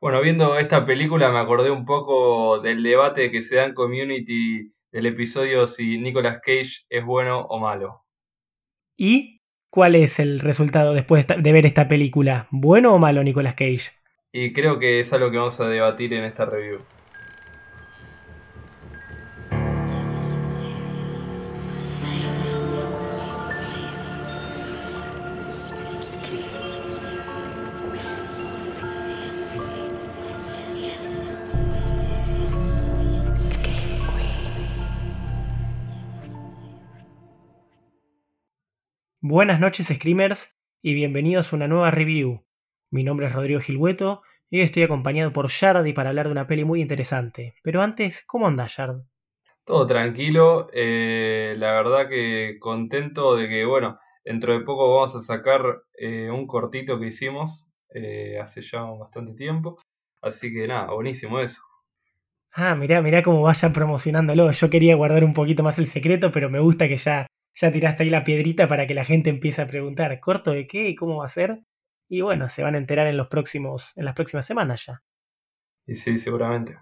Bueno, viendo esta película me acordé un poco del debate que se da en Community del episodio si Nicolas Cage es bueno o malo. ¿Y cuál es el resultado después de ver esta película? ¿Bueno o malo Nicolas Cage? Y creo que es algo que vamos a debatir en esta review. Buenas noches Screamers y bienvenidos a una nueva review. Mi nombre es Rodrigo Gilhueto y estoy acompañado por Yardi para hablar de una peli muy interesante. Pero antes, ¿cómo anda Yard? Todo tranquilo, eh, la verdad que contento de que, bueno, dentro de poco vamos a sacar eh, un cortito que hicimos eh, hace ya bastante tiempo. Así que nada, buenísimo eso. Ah, mirá, mirá cómo vayan promocionándolo. Yo quería guardar un poquito más el secreto, pero me gusta que ya ya tiraste ahí la piedrita para que la gente empiece a preguntar, ¿corto de qué? ¿Cómo va a ser? Y bueno, se van a enterar en los próximos, en las próximas semanas ya. Y sí, seguramente.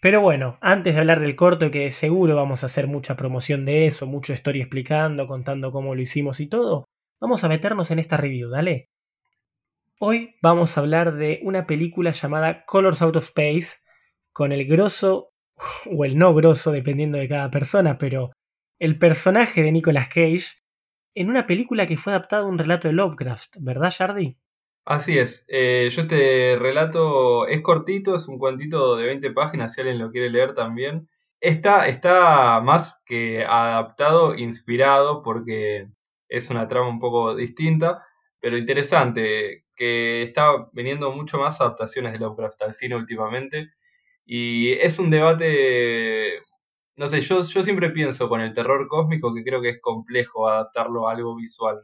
Pero bueno, antes de hablar del corto, que seguro vamos a hacer mucha promoción de eso, mucho story explicando, contando cómo lo hicimos y todo, vamos a meternos en esta review, dale. Hoy vamos a hablar de una película llamada Colors Out of Space, con el grosso, o el no grosso, dependiendo de cada persona, pero el personaje de Nicolas Cage en una película que fue adaptada a un relato de Lovecraft, ¿verdad, Jardy? Así es. Eh, yo este relato es cortito, es un cuentito de 20 páginas, si alguien lo quiere leer también. Está, está más que adaptado, inspirado, porque es una trama un poco distinta, pero interesante, que está viniendo mucho más adaptaciones de Lovecraft al cine últimamente. Y es un debate no sé, yo, yo siempre pienso con el terror cósmico que creo que es complejo adaptarlo a algo visual.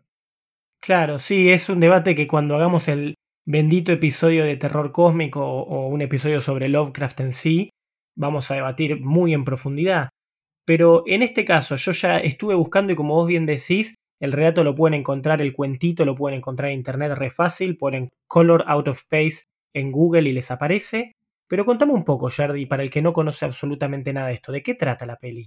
Claro, sí, es un debate que cuando hagamos el bendito episodio de terror cósmico o un episodio sobre Lovecraft en sí, vamos a debatir muy en profundidad. Pero en este caso yo ya estuve buscando y como vos bien decís, el relato lo pueden encontrar, el cuentito lo pueden encontrar en internet re fácil, ponen Color Out of Space en Google y les aparece. Pero contame un poco, Jardy, para el que no conoce absolutamente nada de esto, ¿de qué trata la peli?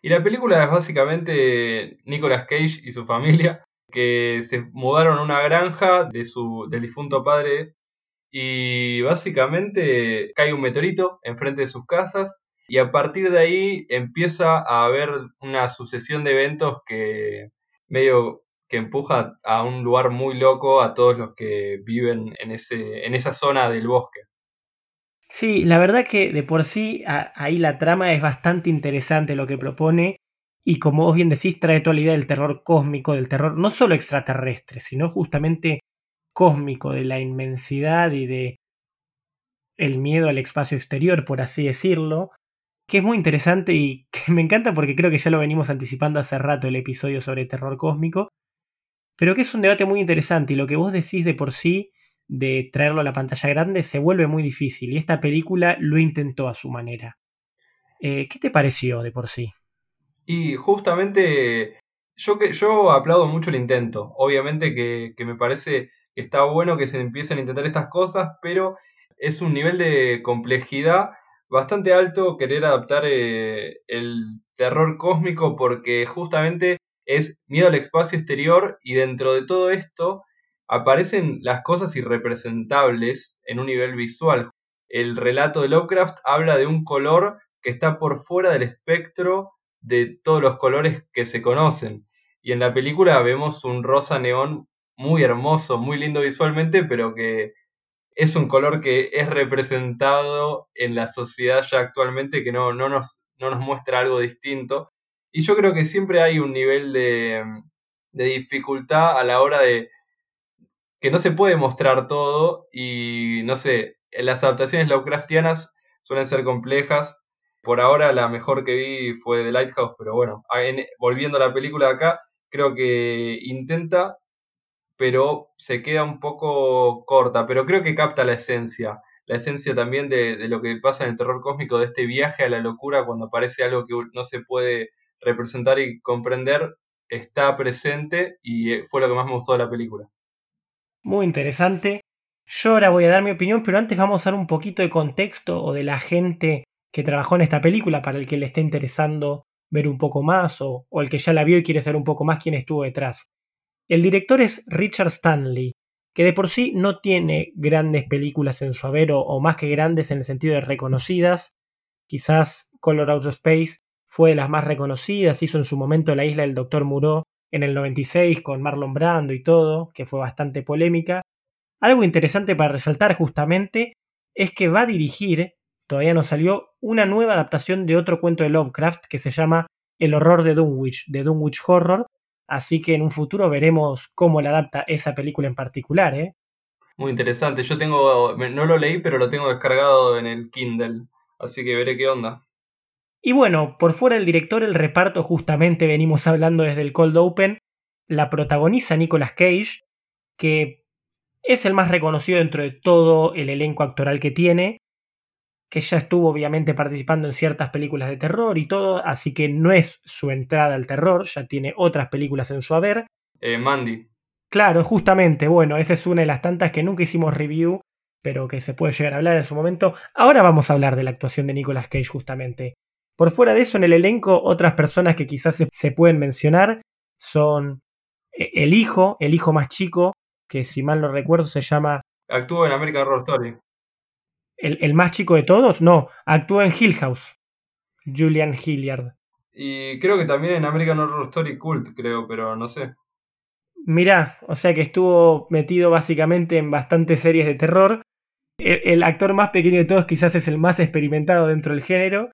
Y la película es básicamente Nicolas Cage y su familia, que se mudaron a una granja de su, del difunto padre y básicamente cae un meteorito enfrente de sus casas y a partir de ahí empieza a haber una sucesión de eventos que medio que empuja a un lugar muy loco a todos los que viven en, ese, en esa zona del bosque. Sí, la verdad que de por sí ahí la trama es bastante interesante lo que propone y como vos bien decís trae toda la idea del terror cósmico, del terror no solo extraterrestre, sino justamente cósmico, de la inmensidad y de el miedo al espacio exterior, por así decirlo, que es muy interesante y que me encanta porque creo que ya lo venimos anticipando hace rato el episodio sobre terror cósmico, pero que es un debate muy interesante y lo que vos decís de por sí de traerlo a la pantalla grande se vuelve muy difícil y esta película lo intentó a su manera. Eh, ¿Qué te pareció de por sí? Y justamente yo, que, yo aplaudo mucho el intento. Obviamente que, me parece que está bueno que se empiecen a intentar estas cosas, pero es un nivel de complejidad bastante alto querer adaptar eh, el terror cósmico porque justamente es miedo al espacio exterior y dentro de todo esto aparecen las cosas irrepresentables en un nivel visual. El relato de Lovecraft habla de un color que está por fuera del espectro de todos los colores que se conocen. Y en la película vemos un rosa neón muy hermoso, muy lindo visualmente, pero que es un color que es representado en la sociedad ya actualmente, que no, no, nos, no nos muestra algo distinto. Y yo creo que siempre hay un nivel de, de dificultad a la hora de que no se puede mostrar todo y no sé, las adaptaciones Lovecraftianas suelen ser complejas. Por ahora la mejor que vi fue The Lighthouse, pero bueno, volviendo a la película de acá, creo que intenta, pero se queda un poco corta, pero creo que capta la esencia, la esencia también de, de lo que pasa en el terror cósmico, de este viaje a la locura cuando aparece algo que no se puede representar y comprender, está presente y fue lo que más me gustó de la película. Muy interesante. Yo ahora voy a dar mi opinión, pero antes vamos a dar un poquito de contexto o de la gente que trabajó en esta película para el que le esté interesando ver un poco más o, o el que ya la vio y quiere saber un poco más quién estuvo detrás. El director es Richard Stanley, que de por sí no tiene grandes películas en su haber o, más que grandes en el sentido de reconocidas. Quizás Color Out of Space fue de las más reconocidas, hizo en su momento La isla del Doctor Muró en el 96 con Marlon Brando y todo, que fue bastante polémica. Algo interesante para resaltar justamente es que va a dirigir, todavía no salió, una nueva adaptación de otro cuento de Lovecraft que se llama El horror de Dunwich, de Dunwich Horror, Así que en un futuro veremos cómo le adapta esa película en particular, ¿eh? Muy interesante. Yo tengo, no lo leí, pero lo tengo descargado en el Kindle. Así que veré qué onda. Y bueno, por fuera del director, el reparto justamente venimos hablando desde el Cold Open. La protagoniza Nicolas Cage, que es el más reconocido dentro de todo el elenco actoral que tiene que ya estuvo obviamente participando en ciertas películas de terror y todo, así que no es su entrada al terror, ya tiene otras películas en su haber. Eh, Mandy. Claro, justamente, bueno, esa es una de las tantas que nunca hicimos review, pero que se puede llegar a hablar en su momento. Ahora vamos a hablar de la actuación de Nicolas Cage justamente. Por fuera de eso, en el elenco, otras personas que quizás se, se pueden mencionar son eh, el hijo, el hijo más chico, que si mal no recuerdo se llama... Actúa en American Horror Story el, más chico de todos, no, actúa en Hill House, Julian Hilliard. Y creo que también en American Horror Story Cult, creo, pero no sé. Mirá, o sea que estuvo metido básicamente en bastantes series de terror. El, el, actor más pequeño de todos quizás es el más experimentado dentro del género.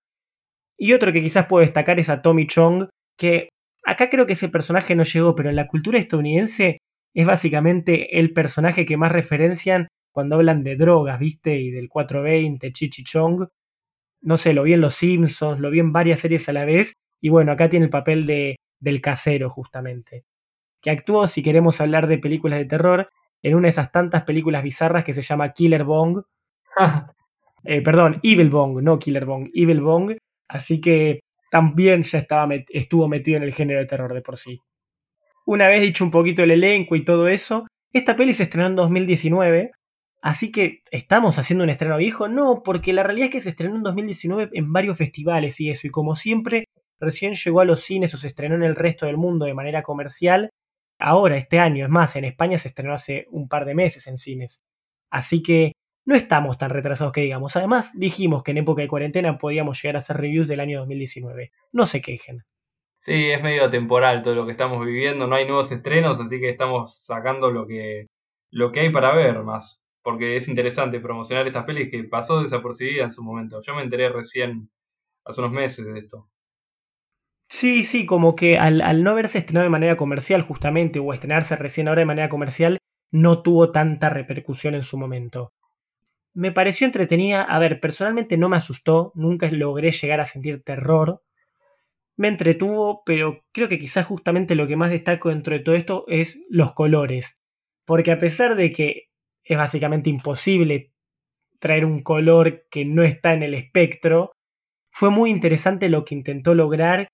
Y otro que quizás puedo destacar es a Tommy Chong, que acá creo que ese personaje no llegó, pero en la cultura estadounidense es básicamente el personaje que más referencian cuando hablan de drogas, ¿viste? Y del 420, Chichi Chong. No sé, lo vi en Los Simpsons, lo vi en varias series a la vez. Y bueno, acá tiene el papel de, del casero, justamente. Que actuó, si queremos hablar de películas de terror, en una de esas tantas películas bizarras que se llama Killer Bong. Eh, perdón, Evil Bong, no Killer Bong, Evil Bong. Así que también ya estaba estuvo metido en el género de terror de por sí. Una vez dicho un poquito el elenco y todo eso, esta peli se estrenó en 2019, Así que, ¿estamos haciendo un estreno viejo? No, porque la realidad es que se estrenó en 2019 en varios festivales y eso, y como siempre, recién llegó a los cines o se estrenó en el resto del mundo de manera comercial. Ahora, este año, es más, en España se estrenó hace un par de meses en cines. Así que no estamos tan retrasados que digamos. Además, dijimos que en época de cuarentena podíamos llegar a hacer reviews del año 2019. No se quejen. Sí, es medio temporal todo lo que estamos viviendo, no hay nuevos estrenos, así que estamos sacando lo que, lo que hay para ver más porque es interesante promocionar estas pelis que pasó desapercibida en su momento. Yo me enteré recién, hace unos meses de esto. Sí, sí, como que al, al no haberse estrenado de manera comercial justamente, o estrenarse recién ahora de manera comercial, no tuvo tanta repercusión en su momento. Me pareció entretenida, a ver, personalmente no me asustó, nunca logré llegar a sentir terror. Me entretuvo, pero creo que quizás justamente lo que más destaco dentro de todo esto es los colores. Porque a pesar de que es básicamente imposible traer un color que no está en el espectro. Fue muy interesante lo que intentó lograr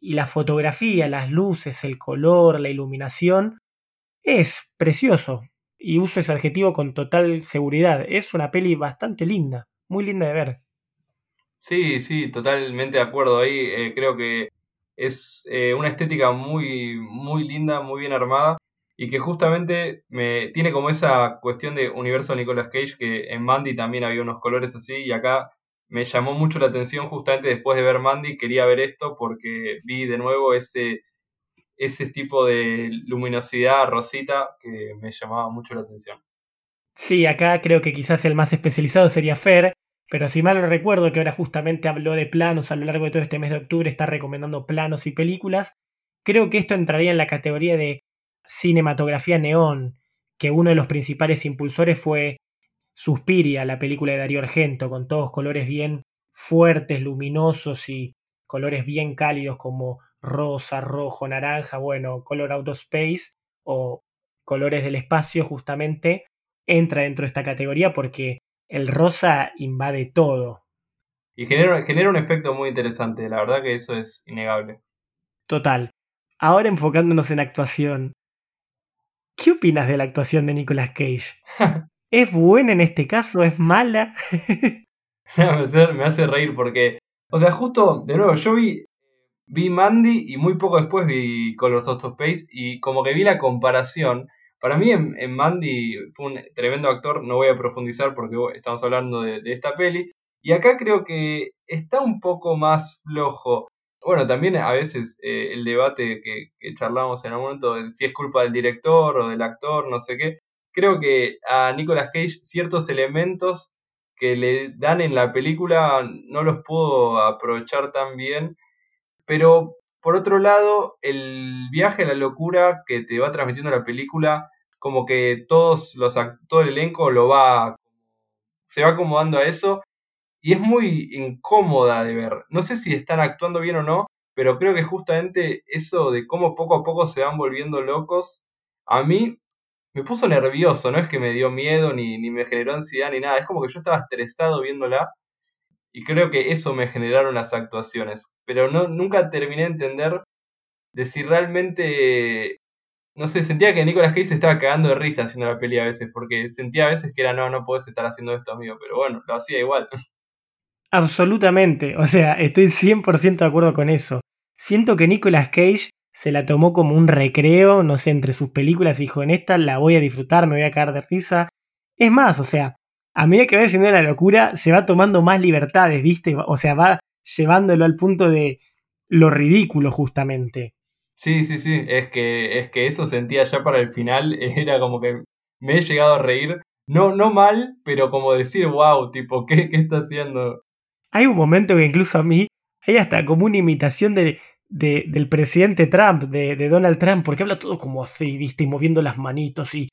y la fotografía, las luces, el color, la iluminación, es precioso. Y uso ese adjetivo con total seguridad. Es una peli bastante linda, muy linda de ver. Sí, sí, totalmente de acuerdo ahí. Eh, creo que es eh, una estética muy, muy linda, muy bien armada y que justamente me tiene como esa cuestión de universo Nicolas Cage que en Mandy también había unos colores así y acá me llamó mucho la atención justamente después de ver Mandy quería ver esto porque vi de nuevo ese ese tipo de luminosidad rosita que me llamaba mucho la atención. Sí, acá creo que quizás el más especializado sería Fer, pero si mal no recuerdo que ahora justamente habló de planos a lo largo de todo este mes de octubre, está recomendando planos y películas, creo que esto entraría en la categoría de cinematografía neón, que uno de los principales impulsores fue Suspiria, la película de Darío Argento, con todos colores bien fuertes, luminosos y colores bien cálidos como rosa, rojo, naranja, bueno, Color Out of Space o colores del espacio justamente entra dentro de esta categoría porque el rosa invade todo. Y genera, genera un efecto muy interesante, la verdad que eso es innegable. Total. Ahora enfocándonos en actuación, ¿Qué opinas de la actuación de Nicolas Cage? ¿Es buena en este caso? ¿Es mala? me hace reír porque, o sea, justo, de nuevo, yo vi vi Mandy y muy poco después vi Colors of Space y como que vi la comparación. Para mí en, Mandy fue un tremendo actor, no voy a profundizar porque estamos hablando de, esta peli. Y acá creo que está un poco más flojo. Bueno, también a veces eh, el debate que, charlamos en algún momento, si es culpa del director o del actor, no sé qué. Creo que a Nicolas Cage ciertos elementos que le dan en la película no los pudo aprovechar tan bien pero por otro lado, el viaje a la locura que te va transmitiendo la película, como que todos los todo el elenco lo va se va acomodando a eso y es muy incómoda de ver. No sé si están actuando bien o no, pero creo que justamente eso de cómo poco a poco se van volviendo locos, a mí me puso nervioso, no es que me dio miedo ni, ni me generó ansiedad ni nada, es como que yo estaba estresado viéndola y creo que eso me generaron las actuaciones. Pero no, nunca terminé de entender de si realmente. No sé, sentía que Nicolas Cage se estaba cagando de risa haciendo la peli a veces, porque sentía a veces que era no, no puedes estar haciendo esto, amigo, pero bueno, lo hacía igual. Absolutamente, o sea, estoy 100% de acuerdo con eso. Siento que Nicolas Cage se la tomó como un recreo, no sé, entre sus películas y dijo, en esta la voy a disfrutar, me voy a cagar de risa. Es más, o sea, a medida que va descendiendo la locura, se va tomando más libertades, ¿viste? O sea, va llevándolo al punto de lo ridículo, justamente. Sí, sí, sí. Es que, es que eso sentía ya para el final. Era como que me he llegado a reír. No, no mal, pero como decir, wow, tipo, ¿qué, qué está haciendo? Hay un momento que incluso a mí hay hasta como una imitación de, de, del presidente Trump, de, de, Donald Trump, porque habla todo como así, viste, y moviendo las manitos y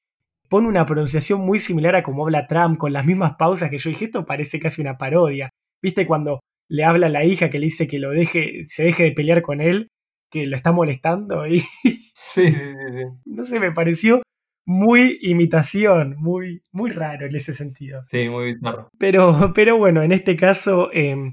pone una pronunciación muy similar a como habla Trump, con las mismas pausas que yo dije, esto parece casi una parodia. ¿Viste cuando le habla a la hija que le dice que lo deje, se deje de pelear con él, que lo está molestando? Y sí, sí, sí. No sé, me pareció muy imitación, muy, muy raro en ese sentido. Sí, muy bizarro. Pero, pero bueno, en este caso em,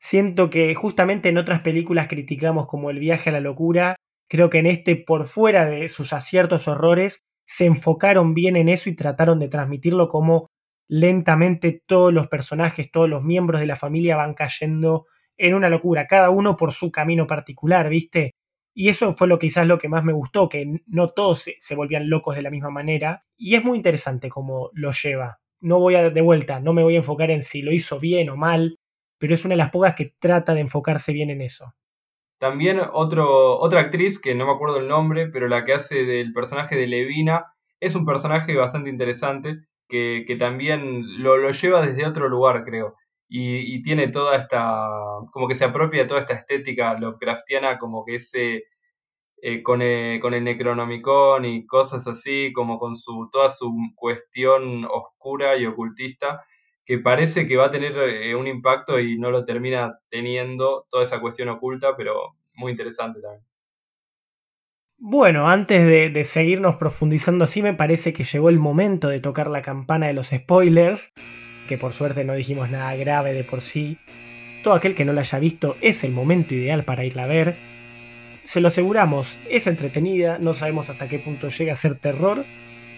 siento que justamente en otras películas criticamos como el viaje a la locura, creo que en este, por fuera de sus aciertos horrores, se enfocaron bien en eso y trataron de transmitirlo como lentamente todos los personajes, todos los miembros de la familia van cayendo en una locura, cada uno por su camino particular, ¿viste? Y eso fue lo quizás lo que más me gustó, que no todos se, volvían locos de la misma manera. Y es muy interesante cómo lo lleva. No voy a de vuelta, no me voy a enfocar en si lo hizo bien o mal, pero es una de las pocas que trata de enfocarse bien en eso. También otro, otra actriz, que no me acuerdo el nombre, pero la que hace del personaje de Levina, es un personaje bastante interesante, que, también lo, lleva desde otro lugar, creo. Y, tiene toda esta, como que se apropia toda esta estética Lovecraftiana, como que ese, eh, con, el, con el Necronomicon y cosas así, como con su, toda su cuestión oscura y ocultista, que parece que va a tener eh, un impacto y no lo termina teniendo toda esa cuestión oculta, pero muy interesante también. Bueno, antes de, seguirnos profundizando así, me parece que llegó el momento de tocar la campana de los spoilers, que por suerte no dijimos nada grave de por sí. Todo aquel que no la haya visto es el momento ideal para irla a ver. Se lo aseguramos, es entretenida, no sabemos hasta qué punto llega a ser terror,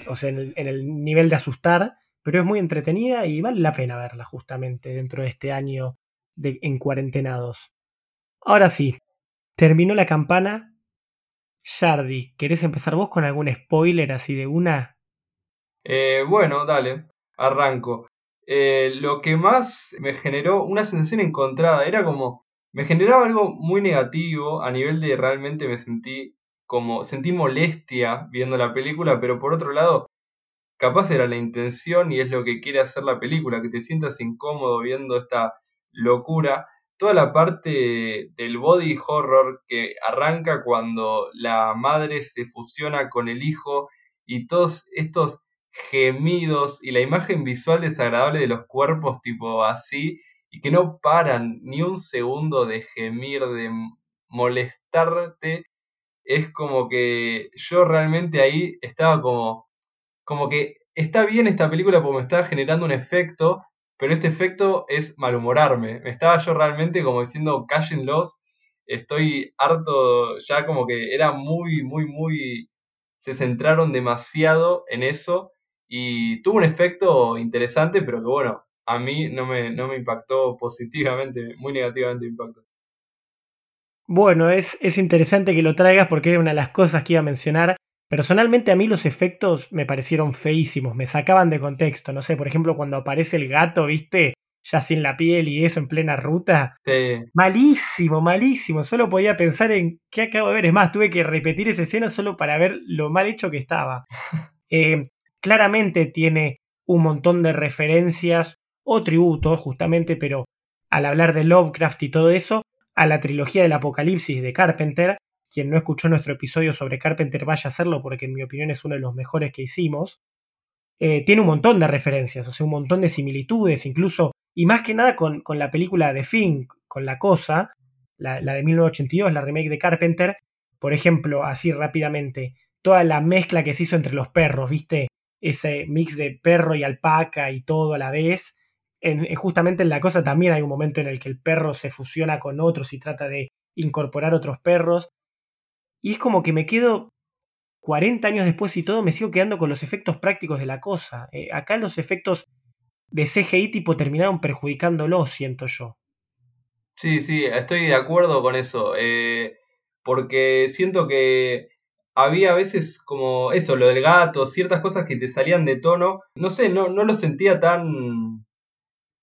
o sea, en el nivel de asustar, pero es muy entretenida y vale la pena verla justamente dentro de este año de, en cuarentenados. Ahora sí, terminó la campana. Shardy, ¿querés empezar vos con algún spoiler así de una? Eh, bueno, dale, arranco. Eh, lo que más me generó una sensación encontrada era como me generaba algo muy negativo a nivel de realmente me sentí como sentí molestia viendo la película, pero por otro lado capaz era la intención y es lo que quiere hacer la película, que te sientas incómodo viendo esta locura. Toda la parte del body horror que arranca cuando la madre se fusiona con el hijo y todos estos gemidos y la imagen visual desagradable de los cuerpos tipo así y que no paran ni un segundo de gemir, de molestarte, es como que yo realmente ahí estaba como como que está bien esta película porque me está generando un efecto, pero este efecto es malhumorarme. Me estaba yo realmente como diciendo, cállenlos, estoy harto, ya como que era muy, muy, muy, se centraron demasiado en eso y tuvo un efecto interesante, pero que bueno, a mí no me, no me impactó positivamente, muy negativamente me impactó. Bueno, es, es interesante que lo traigas porque era una de las cosas que iba a mencionar. Personalmente a mí los efectos me parecieron feísimos, me sacaban de contexto. No sé, por ejemplo, cuando aparece el gato, ¿viste? Ya sin la piel y eso en plena ruta. Malísimo, malísimo. Solo podía pensar en qué acabo de ver. Es más, tuve que repetir esa escena solo para ver lo mal hecho que estaba. Eh, claramente tiene un montón de referencias o tributos, justamente, pero al hablar de Lovecraft y todo eso, a la trilogía del Apocalipsis de Carpenter. Quien no escuchó nuestro episodio sobre Carpenter vaya a hacerlo porque en mi opinión es uno de los mejores que hicimos. Eh, tiene un montón de referencias, o sea, un montón de similitudes, incluso, y más que nada con, con la película de Fink, con La Cosa, la, la, de 1982, la remake de Carpenter, por ejemplo, así rápidamente, toda la mezcla que se hizo entre los perros, ¿viste? Ese mix de perro y alpaca y todo a la vez, justamente en la cosa también hay un momento en el que el perro se fusiona con otros y trata de incorporar otros perros. Y es como que me quedo 40 años después y todo, me sigo quedando con los efectos prácticos de la cosa. Eh, acá los efectos de CGI tipo terminaron perjudicándolo, siento yo. Sí, sí, estoy de acuerdo con eso. Eh, porque siento que había a veces como eso, lo del gato, ciertas cosas que te salían de tono. No sé, no, no lo sentía tan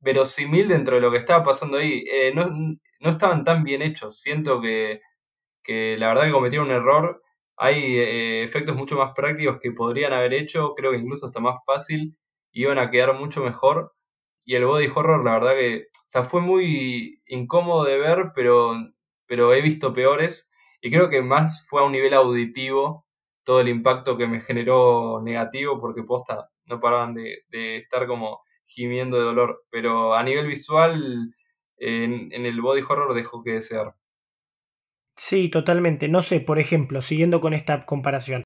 verosímil dentro de lo que estaba pasando ahí. Eh, no, no, estaban tan bien hechos. Siento que, que la verdad que cometieron un error. Hay eh, efectos mucho más prácticos que podrían haber hecho. Creo que incluso hasta más fácil. Iban a quedar mucho mejor. Y el body horror, la verdad que. Fue muy incómodo de ver, pero, pero he visto peores. Y creo que más fue a un nivel auditivo todo el impacto que me generó negativo, porque posta no paraban de estar como gimiendo de dolor. Pero a nivel visual, en, el body horror dejó que desear. Sí, totalmente. No sé, por ejemplo, siguiendo con esta comparación,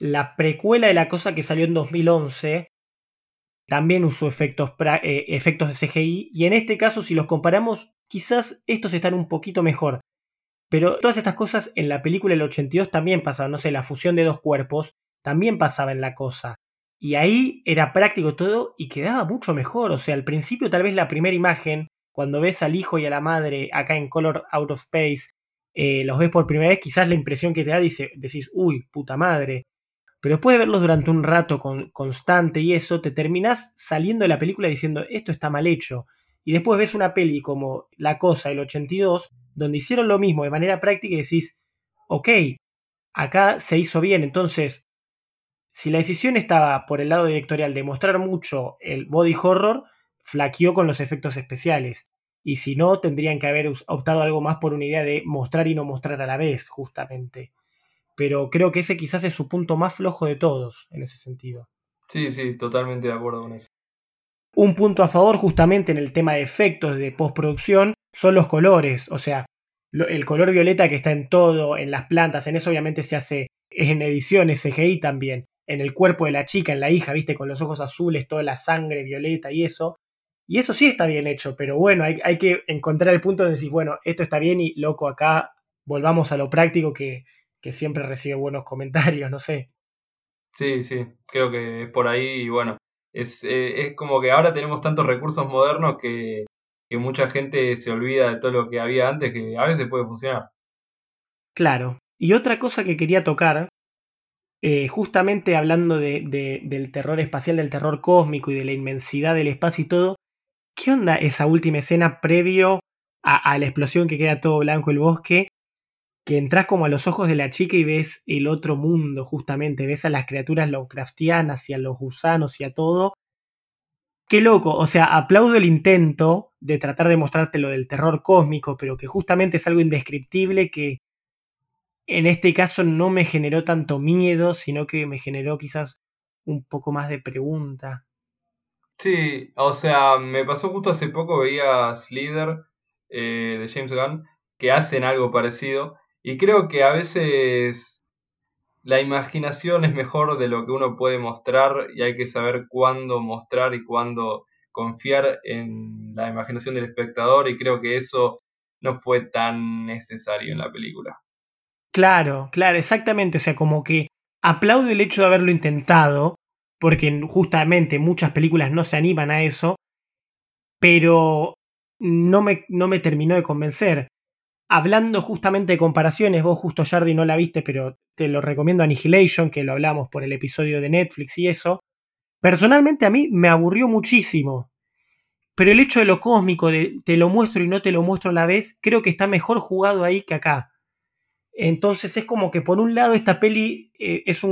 la precuela de la cosa que salió en 2011 también usó efectos, eh, efectos de CGI y en este caso si los comparamos quizás estos están un poquito mejor. Pero todas estas cosas en la película del 82 también pasaban, no sé, la fusión de dos cuerpos también pasaba en la cosa. Y ahí era práctico todo y quedaba mucho mejor. O sea, al principio tal vez la primera imagen, cuando ves al hijo y a la madre acá en Color Out of Space, eh, los ves por primera vez, quizás la impresión que te da dice, decís, uy, puta madre. Pero después de verlos durante un rato con, constante y eso, te terminás saliendo de la película diciendo, esto está mal hecho. Y después ves una peli como La Cosa, el 82, donde hicieron lo mismo de manera práctica y decís, ok, acá se hizo bien, entonces si la decisión estaba por el lado directorial de mostrar mucho el body horror, flaqueó con los efectos especiales. Y si no, tendrían que haber optado algo más por una idea de mostrar y no mostrar a la vez, justamente. Pero creo que ese quizás es su punto más flojo de todos, en ese sentido. Sí, sí, totalmente de acuerdo con eso. Un punto a favor justamente en el tema de efectos de postproducción son los colores. O sea, el color violeta que está en todo, en las plantas, en eso obviamente se hace en ediciones CGI también en el cuerpo de la chica, en la hija, viste, con los ojos azules, toda la sangre violeta y eso. Y eso sí está bien hecho, pero bueno, hay, que encontrar el punto de decir, bueno, esto está bien y loco, acá volvamos a lo práctico que, siempre recibe buenos comentarios, no sé. Sí, sí, creo que es por ahí y bueno, es, eh, es como que ahora tenemos tantos recursos modernos que, que mucha gente se olvida de todo lo que había antes que a veces puede funcionar. Claro. Y otra cosa que quería tocar eh, justamente hablando de, del terror espacial, del terror cósmico y de la inmensidad del espacio y todo, ¿qué onda esa última escena previo a, la explosión que queda todo blanco el bosque? Que entras como a los ojos de la chica y ves el otro mundo, justamente, ves a las criaturas Lovecraftianas y a los gusanos y a todo. Qué loco, o sea, aplaudo el intento de tratar de mostrarte lo del terror cósmico, pero que justamente es algo indescriptible que en este caso no me generó tanto miedo, sino que me generó quizás un poco más de pregunta. Sí, o sea, me pasó justo hace poco, veía Slither eh, de James Gunn, que hacen algo parecido, y creo que a veces la imaginación es mejor de lo que uno puede mostrar y hay que saber cuándo mostrar y cuándo confiar en la imaginación del espectador y creo que eso no fue tan necesario en la película. Claro, claro, exactamente. O sea, como que aplaudo el hecho de haberlo intentado, porque justamente muchas películas no se animan a eso, pero no me, no me terminó de convencer. Hablando justamente de comparaciones, vos justo Jardi no la viste, pero te lo recomiendo Annihilation, que lo hablamos por el episodio de Netflix y eso. Personalmente a mí me aburrió muchísimo. Pero el hecho de lo cósmico, de te lo muestro y no te lo muestro a la vez, creo que está mejor jugado ahí que acá. Entonces es como que por un lado esta peli eh, es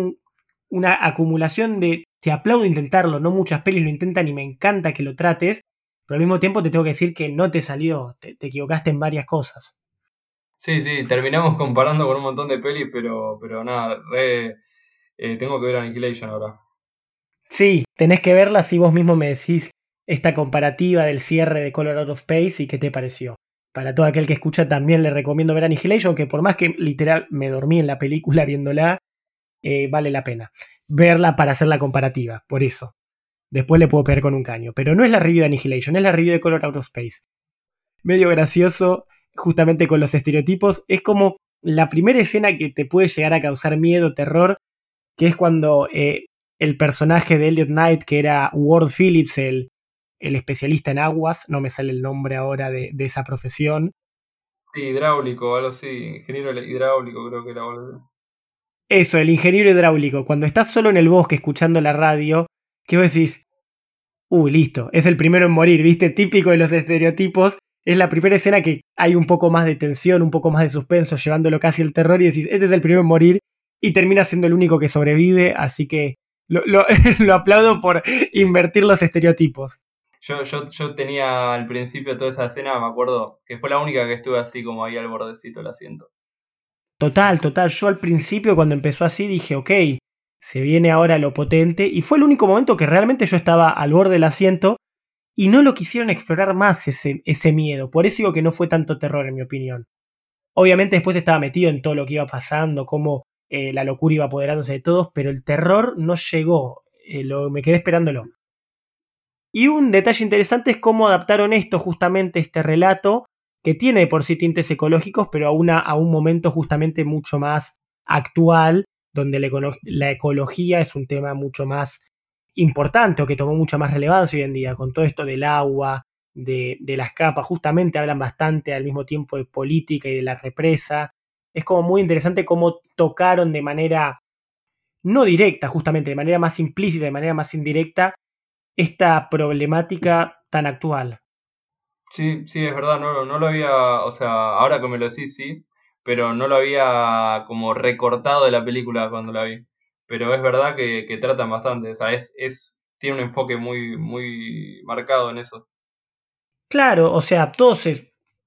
una acumulación de te aplaudo intentarlo, no muchas pelis lo intentan y me encanta que lo trates, pero al mismo tiempo te tengo que decir que no te salió, te, equivocaste en varias cosas. Sí, sí, terminamos comparando con un montón de pelis, pero, pero nada, re, eh, tengo que ver Annihilation ahora. Sí, tenés que verla si vos mismo me decís esta comparativa del cierre de Color Out of Space y qué te pareció. Para todo aquel que escucha también le recomiendo ver Annihilation, que por más que literal me dormí en la película viéndola, eh, vale la pena verla para hacer la comparativa, por eso. Después le puedo pegar con un caño. Pero no es la review de Annihilation, es la review de Color Out of Space. Medio gracioso, justamente con los estereotipos. Es como la primera escena que te puede llegar a causar miedo, terror, que es cuando eh, el personaje de Elliot Knight, que era Ward Phillips, el, el especialista en aguas, no me sale el nombre ahora de, esa profesión. Sí, hidráulico, algo así, ingeniero hidráulico creo que era. Eso, el ingeniero hidráulico, cuando estás solo en el bosque escuchando la radio, que vos decís, uh, listo, es el primero en morir, viste, típico de los estereotipos, es la primera escena que hay un poco más de tensión, un poco más de suspenso, llevándolo casi al terror y decís, este es el primero en morir y termina siendo el único que sobrevive, así que lo, aplaudo por invertir los estereotipos. Yo, yo, yo, tenía al principio toda esa escena, me acuerdo que fue la única que estuve así como ahí al bordecito del asiento. Total, total. Yo al principio cuando empezó así dije, ok, se viene ahora lo potente. Y fue el único momento que realmente yo estaba al borde del asiento y no lo quisieron explorar más ese, miedo. Por eso digo que no fue tanto terror en mi opinión. Obviamente después estaba metido en todo lo que iba pasando, cómo eh, la locura iba apoderándose de todos, pero el terror no llegó. Eh, me quedé esperándolo. Y un detalle interesante es cómo adaptaron esto, justamente este relato, que tiene por sí tintes ecológicos, pero a, un momento justamente mucho más actual, donde la, ecología es un tema mucho más importante o que tomó mucha más relevancia hoy en día, con todo esto del agua, de, de, las capas, justamente hablan bastante al mismo tiempo de política y de la represa. Es como muy interesante cómo tocaron de manera no directa, justamente, de manera más implícita, de manera más indirecta, esta problemática tan actual. Sí, sí, es verdad, no, no lo había, o sea, ahora que me lo decís, sí, pero no lo había como recortado de la película cuando la vi. Pero es verdad que, que tratan bastante, o sea, es, es, tiene un enfoque muy, muy marcado en eso. Claro, o sea, todos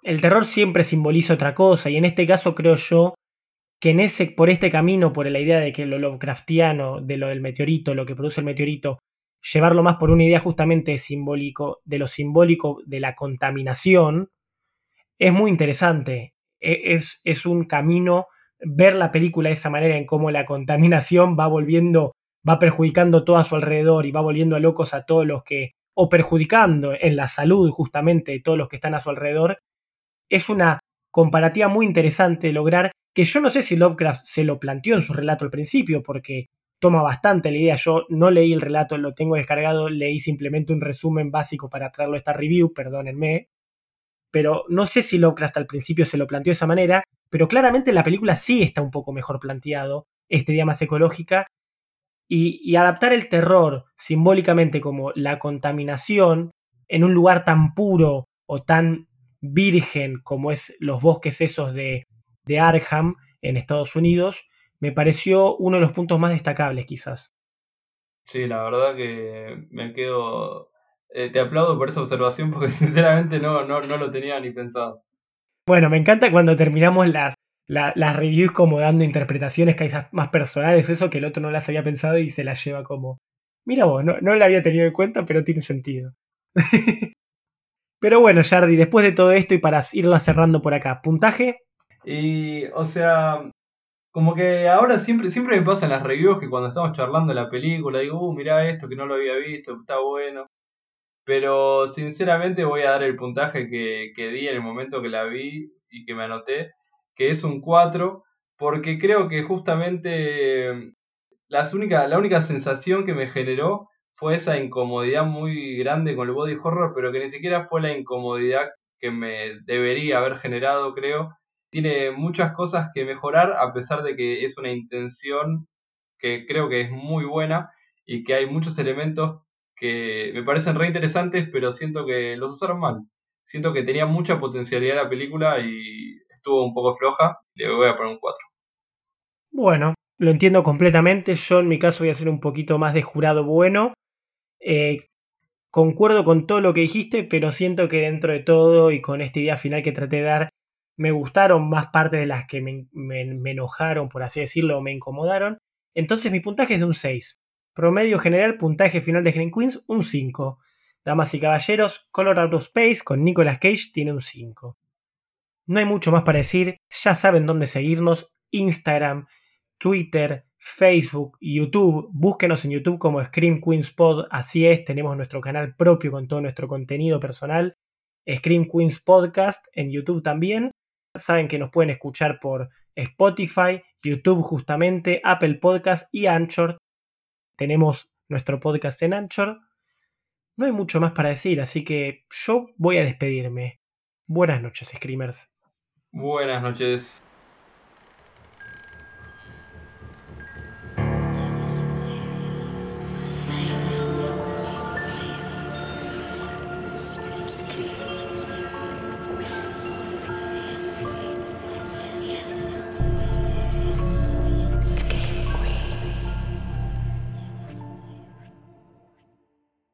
el terror siempre simboliza otra cosa, y en este caso creo yo que en ese, por este camino, por la idea de que lo Lovecraftiano, de lo del meteorito, lo que produce el meteorito, llevarlo más por una idea justamente simbólico, de lo simbólico de la contaminación, es muy interesante. E, es, es un camino ver la película de esa manera en cómo la contaminación va volviendo, va perjudicando todo a su alrededor y va volviendo a locos a todos los que, o perjudicando en la salud justamente de todos los que están a su alrededor, es una comparativa muy interesante de lograr que yo no sé si Lovecraft se lo planteó en su relato al principio, porque toma bastante la idea. Yo no leí el relato, lo tengo descargado, leí simplemente un resumen básico para traerlo a esta review, perdónenme. Pero no sé si Lovecraft al principio se lo planteó de esa manera, pero claramente en la película sí está un poco mejor planteado, este día más ecológica, y, y adaptar el terror simbólicamente como la contaminación en un lugar tan puro o tan virgen como es los bosques esos de, de Arkham en Estados Unidos, me pareció uno de los puntos más destacables quizás. Sí, la verdad que me quedo... Eh, te aplaudo por esa observación porque sinceramente no, no, no, lo tenía ni pensado. Bueno, me encanta cuando terminamos las, las reviews como dando interpretaciones quizás más personales o eso que el otro no las había pensado y se las lleva como... Mira vos, no, no la había tenido en cuenta, pero tiene sentido. pero bueno, Jardi, después de todo esto y para irla cerrando por acá, ¿puntaje? Y, o sea, como que ahora siempre, siempre me pasa en las reviews que cuando estamos charlando la película digo, uh, mirá esto que no lo había visto, está bueno. Pero sinceramente voy a dar el puntaje que, que di en el momento que la vi y que me anoté, que es un 4, porque creo que justamente las única, la única sensación que me generó fue esa incomodidad muy grande con el body horror, pero que ni siquiera fue la incomodidad que me debería haber generado, creo. Tiene muchas cosas que mejorar, a pesar de que es una intención que creo que es muy buena y que hay muchos elementos que me parecen re interesantes, pero siento que los usaron mal. Siento que tenía mucha potencialidad la película y estuvo un poco floja. Le voy a poner un 4. Bueno, lo entiendo completamente. Yo en mi caso voy a ser un poquito más de jurado bueno. Eh, concuerdo con todo lo que dijiste, pero siento que dentro de todo y con esta idea final que traté de dar, me gustaron más partes de las que me, enojaron, por así decirlo, o me incomodaron. Entonces mi puntaje es de un 6. Promedio general, puntaje final de Green Queens, un 5. Damas y caballeros, Color Out of Space con Nicolas Cage tiene un 5. No hay mucho más para decir, ya saben dónde seguirnos, Instagram, Twitter, Facebook, YouTube. Búsquenos en YouTube como Scream Queens Pod, así es, tenemos nuestro canal propio con todo nuestro contenido personal. Scream Queens Podcast en YouTube también. Saben que nos pueden escuchar por Spotify, YouTube justamente, Apple Podcast y Anchor. Tenemos nuestro podcast en Anchor. No hay mucho más para decir, así que yo voy a despedirme. Buenas noches, Screamers. Buenas noches.